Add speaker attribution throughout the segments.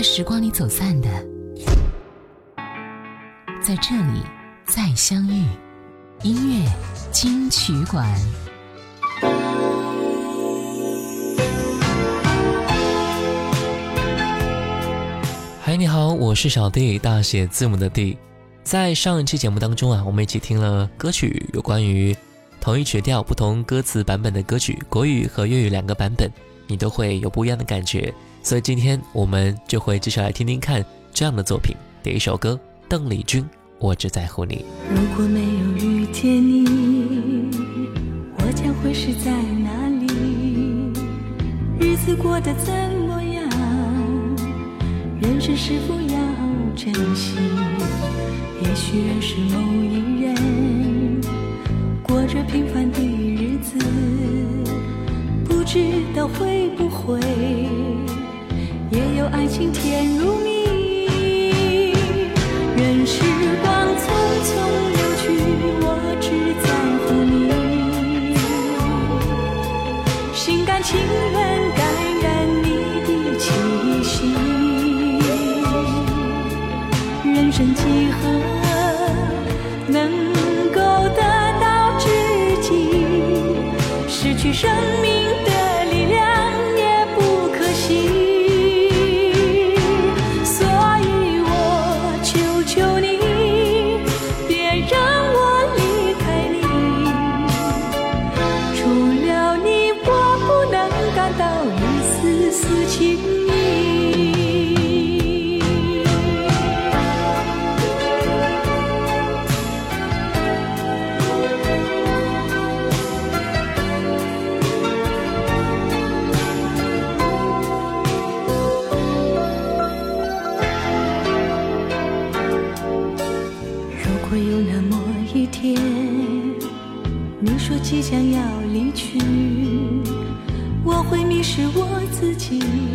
Speaker 1: 在时光里走散的，在这里再相遇。音乐金曲馆。
Speaker 2: 嗨，你好，我是小 D，大写字母的 D。在上一期节目当中啊，我们一起听了歌曲，有关于同一曲调不同歌词版本的歌曲，国语和粤语两个版本。你都会有不一样的感觉，所以今天我们就会继续来听听看这样的作品的一首歌，邓丽君《我只在乎你》。
Speaker 3: 如果没有遇见你，我将会是在哪里？日子过得怎么样？人生是否要珍惜？也许认识某一人。会不会也有爱情甜如蜜？到一丝丝情意。如果有那么一天，你说即将要离去。是我自己。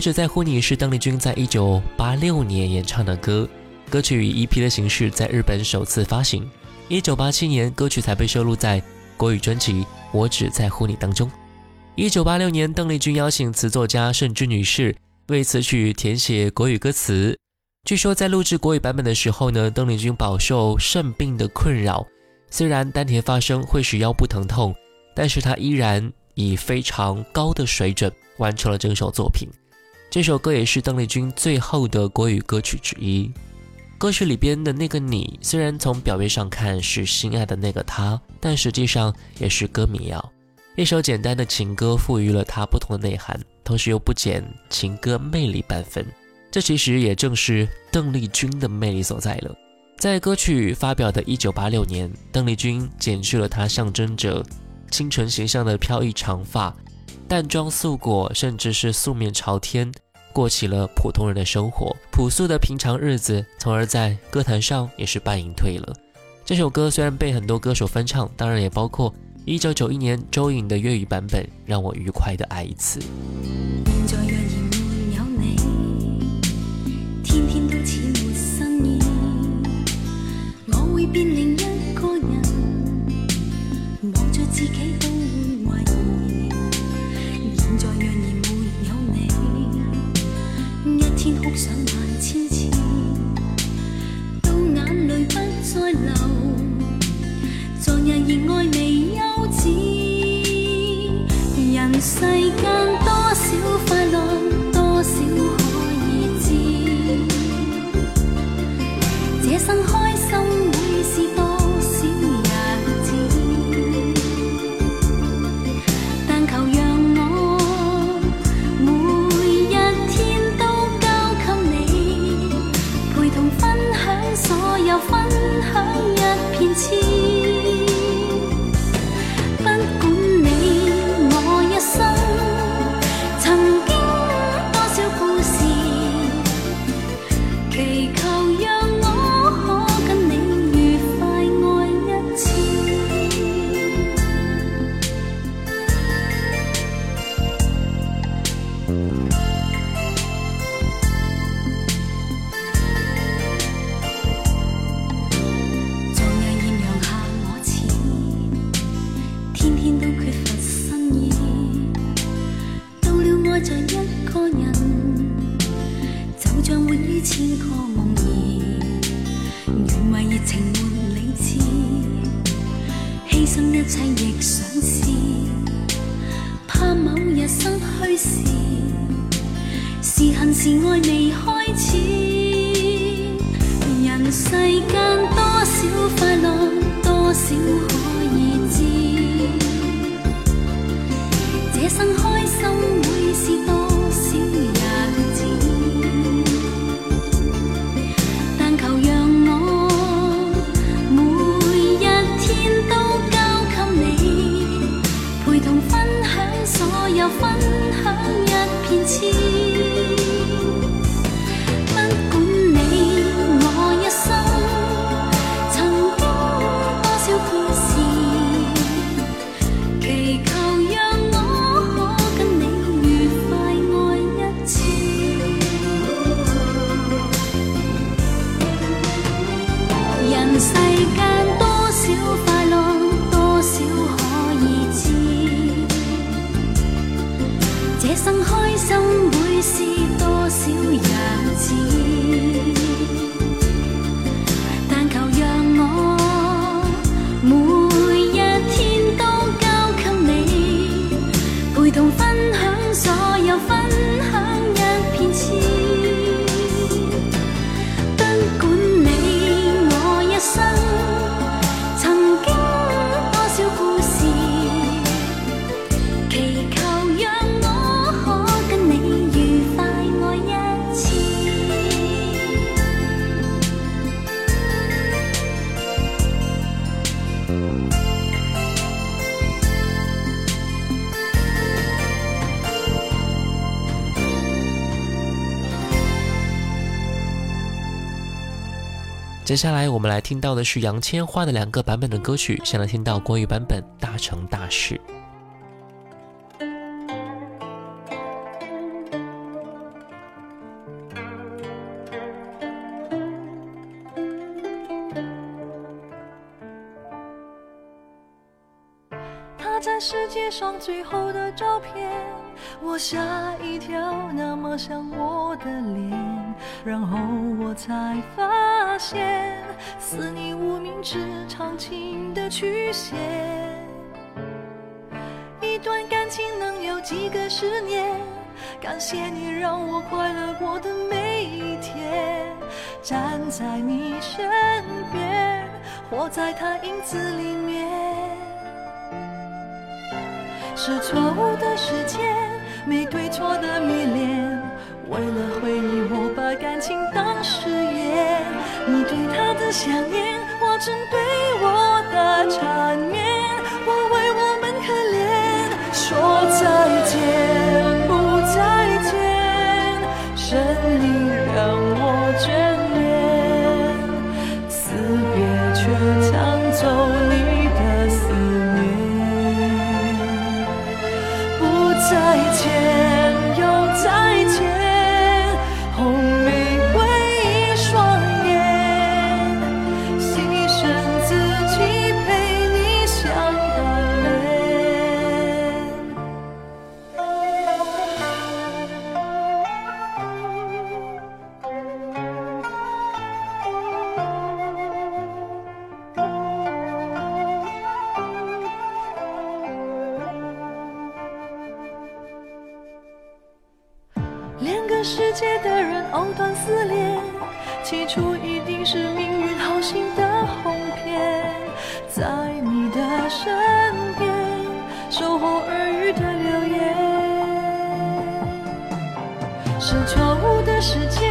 Speaker 3: 只在乎你
Speaker 2: 是邓丽君在一九八六年演唱的歌，歌曲以 EP 的形式在日本首次发行。一九八七年，歌曲才被收录在国语专辑《我只在乎你》当中。一九八六年，邓丽君邀请词作家盛知女士为此曲填写国语歌词。据说在录制国语版本的时候呢，邓丽君饱受肾病的困扰。虽然丹田发声会使腰部疼痛，但是她依然以非常高的水准完成了整首作品。这首歌也是邓丽君最后的国语歌曲之一。歌曲里边的那个你，虽然从表面上看是心爱的那个他，但实际上也是歌迷哦。一首简单的情歌，赋予了它不同的内涵，同时又不减情歌魅力半分。这其实也正是邓丽君的魅力所在了。在歌曲发表的一九八六年，邓丽君剪去了她象征着清纯形象的飘逸长发。淡妆素裹，甚至是素面朝天，过起了普通人的生活，朴素的平常日子，从而在歌坛上也是半隐退了。这首歌虽然被很多歌手翻唱，当然也包括一九九一年周颖的粤语版本《让我愉快的爱一次》。
Speaker 4: 想万千次，到眼泪不再流，昨日热爱未。分享所有，分享一片痴。
Speaker 2: 接下来我们来听到的是杨千嬅的两个版本的歌曲，先来听到国语版本《大成大事》。
Speaker 3: 他在世界上最后的照片，我吓一跳，那么像我的脸，然后我才发。线似你无名指长情的曲线，一段感情能有几个十年？感谢你让我快乐过的每一天，站在你身边，活在他影子里面，是错误的时间，没对错的迷恋，为了回忆我把感情。当。想念，化成对我的缠绵。起初一定是命运好心的哄骗，在你的身边，守候耳语的流言，是错误的时间，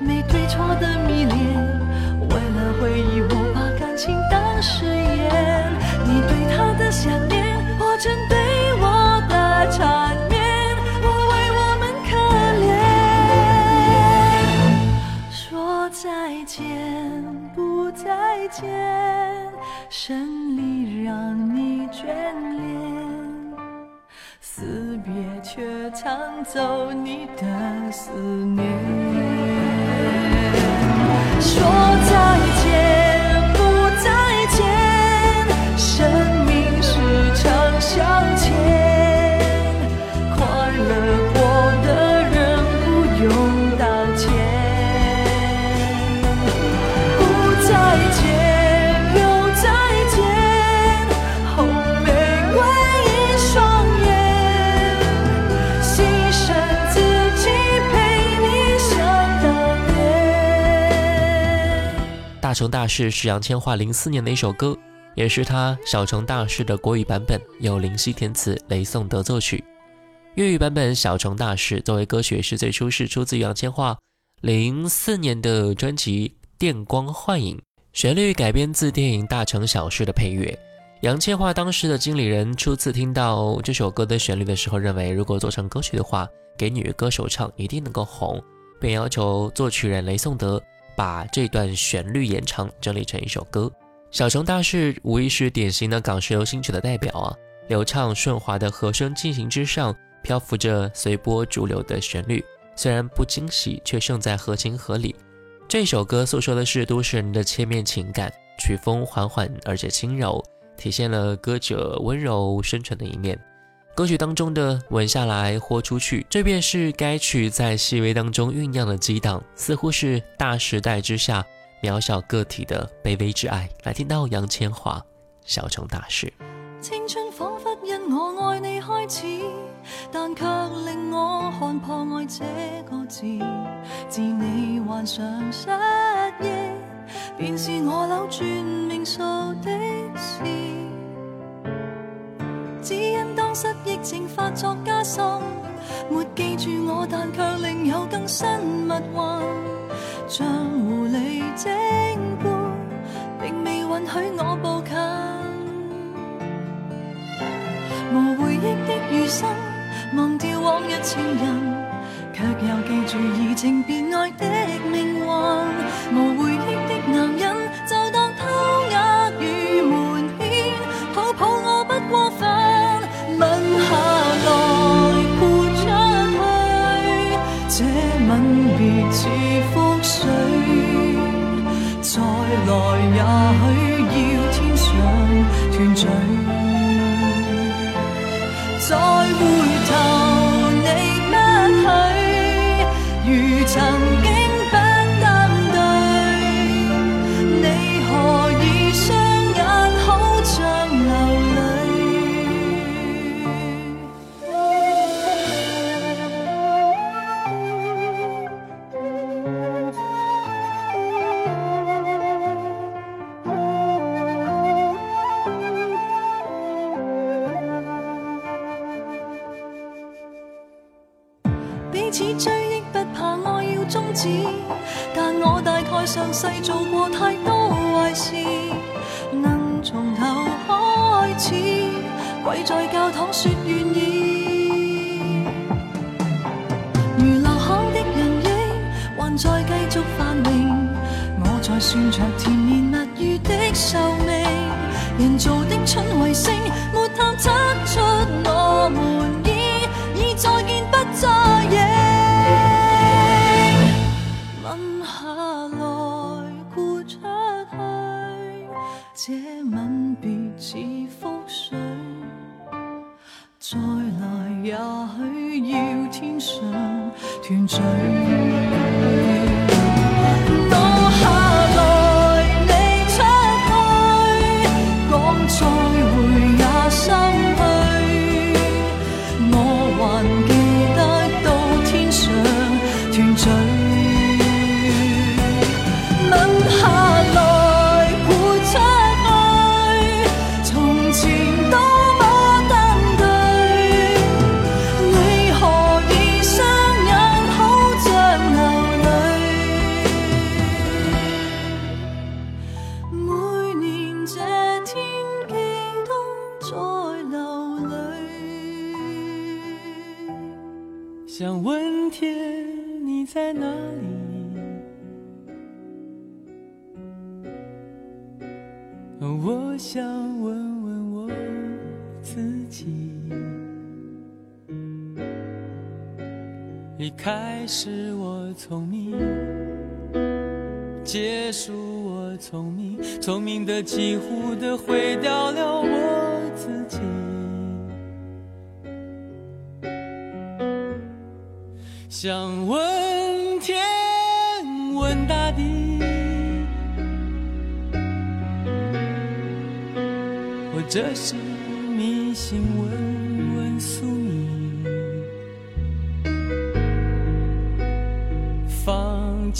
Speaker 3: 没对错的迷恋，为了回忆我把感情当誓言，你对他的想念，我针对。胜利让你眷恋，死别却抢走你的思念。《小城
Speaker 2: 大事》是杨千嬅04年的一首歌，也是她《小城大事》的国语版本，由林夕填词，雷颂德作曲。粤语版本《小城大事》作为歌曲是最初是出自于杨千嬅04年的专辑《电光幻影》，旋律改编自电影《大城小事》的配乐。杨千嬅当时的经理人初次听到这首歌的旋律的时候，认为如果做成歌曲的话，给女歌手唱一定能够红，便要求作曲人雷颂德。把这段旋律演唱整理成一首歌，《小城大事》无疑是典型的港式流行曲的代表啊！流畅顺滑的和声进行之上，漂浮着随波逐流的旋律，虽然不惊喜，却胜在合情合理。这首歌诉说的是都市人的切面情感，曲风缓缓而且轻柔，体现了歌者温柔深沉的一面。歌曲当中的吻下来豁出去这便是该曲在细微当中酝酿的激荡似乎是大时代之下渺小个体的卑微之爱来听到杨千嬅小城大事
Speaker 3: 青春仿佛因我爱你开始但却令我看破爱这个字自你患上失忆便是我扭转命数的事失忆症发作加深，没记住我，但却另有更新密话，像狐狸精般，并未允许我步近。无回忆的余生，忘掉往日情人，却又记住移情别爱的命运。谁？再繼續繁荣。我在算着甜言蜜語的壽命。人造的蠢彗星，沒探測出我们已已再見不再見。吻下來豁出去，這吻別似覆水，再來也許要天上團聚。
Speaker 5: 好。是我聪明，结束我聪明，聪明的几乎的毁掉了我自己。想问天，问大地，我这是迷信问。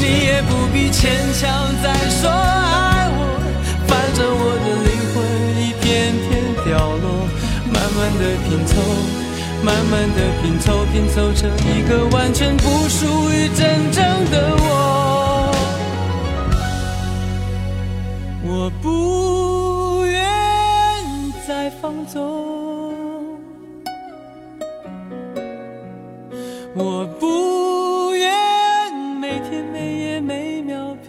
Speaker 5: 你也不必牵强再说爱我，反正我的灵魂已片片凋落，慢慢的拼凑，慢慢的拼凑，拼凑成一个完全不属于真正的我。我不愿再放纵，我。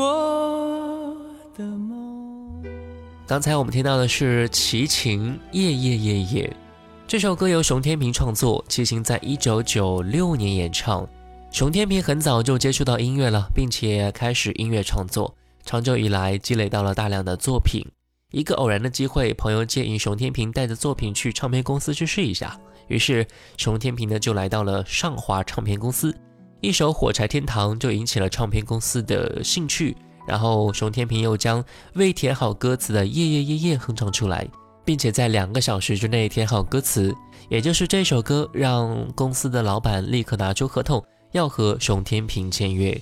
Speaker 5: 我的梦。
Speaker 2: 刚才我们听到的是齐秦《夜夜夜夜》这首歌，由熊天平创作，齐秦在一九九六年演唱。熊天平很早就接触到音乐了，并且开始音乐创作，长久以来积累到了大量的作品。一个偶然的机会，朋友建议熊天平带着作品去唱片公司去试一下，于是熊天平呢就来到了上华唱片公司。一首《火柴天堂》就引起了唱片公司的兴趣，然后熊天平又将未填好歌词的《夜夜夜夜》哼唱出来，并且在两个小时之内填好歌词。也就是这首歌让公司的老板立刻拿出合同要和熊天平签约。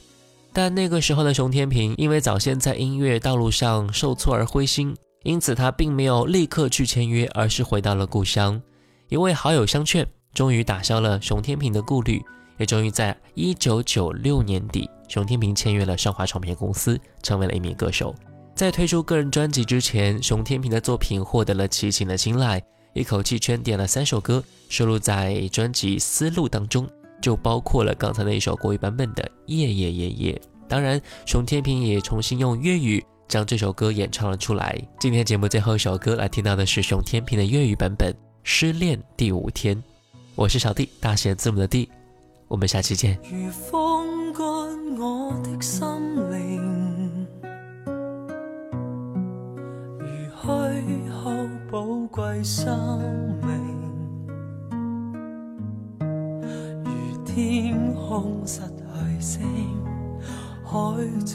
Speaker 2: 但那个时候的熊天平因为早先在音乐道路上受挫而灰心，因此他并没有立刻去签约，而是回到了故乡。一位好友相劝，终于打消了熊天平的顾虑。也终于在一九九六年底，熊天平签约了上华唱片公司，成为了一名歌手。在推出个人专辑之前，熊天平的作品获得了齐秦的青睐，一口气圈点了三首歌，收录在专辑《思路》当中，就包括了刚才那一首国语版本的《夜夜夜夜》。当然，熊天平也重新用粤语将这首歌演唱了出来。今天节目最后一首歌来听到的是熊天平的粤语版本《失恋第五天》。我是小 D，大写字母的 D。我们下期见
Speaker 6: 如风干我的心灵如邂逅宝贵生命如天空失去星海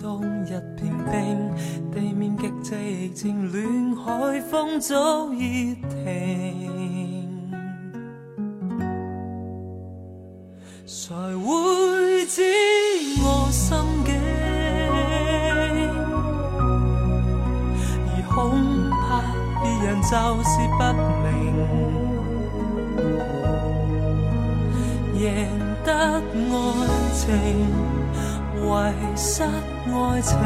Speaker 6: 中一片冰地面极寂静乱海风早已停才会知我心境，而恐怕别人就是不明。赢得爱情，遗失爱情，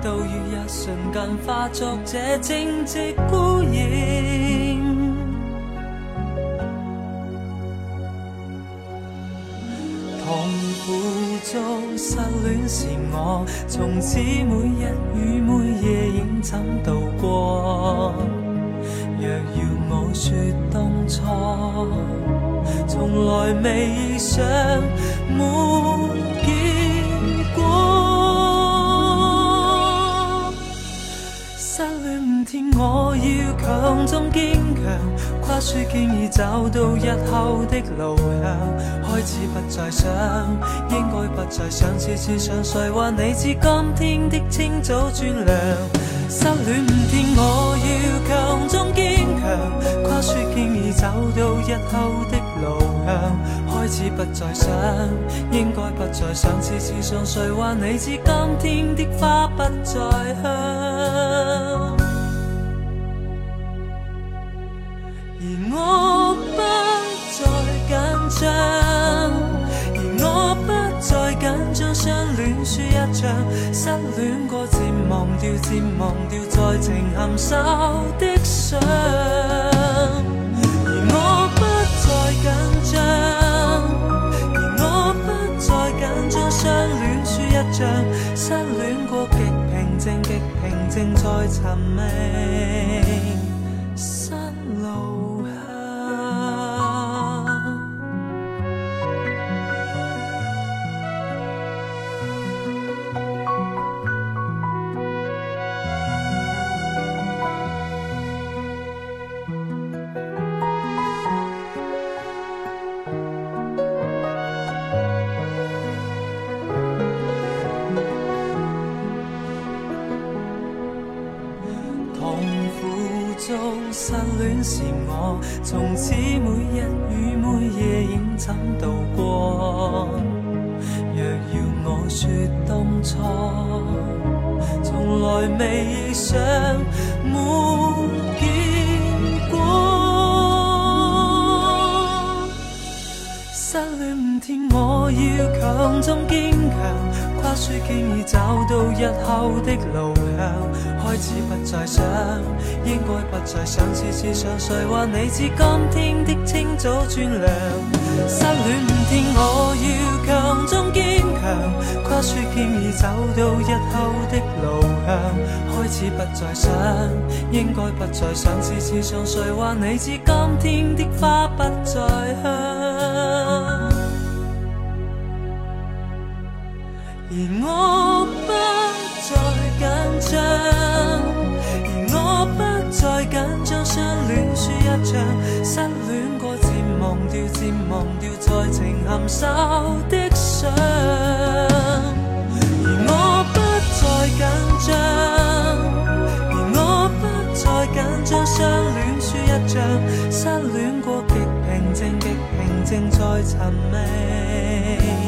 Speaker 6: 到于一瞬间化作这静寂孤影。失恋时，我从此每日与每夜应怎度过？若要我说当初，从来未想没结果。失恋五天，我要强装。跨雪建已找到日后的路向，开始不再想，应该不再想，次次上谁话你知今天的清早转凉？失恋五天，我要强中坚强。跨雪建已找到日后的路向，开始不再想，应该不再想，次次上谁话你知今天的花不再香？输一仗，失恋过，渐忘掉，渐忘掉，在情含羞的伤。而我不再紧张，而我不再紧张。相恋输一仗，失恋过，极平静，极平静，在寻觅。未想没结果。失恋五天，我要强中坚强。跨出建议找到日后的路向，开始不再想，应该不再想，次次想，谁话你知今天的清早转凉？失恋五天，我要。强中坚强，跨雪剑已走到日后的路向，开始不再想，应该不再想，次次上谁话你知今天的花不再香。在情含羞的伤，而我不再紧张，而我不再紧张，相恋输一仗，失恋过极平静，极平静在寻味。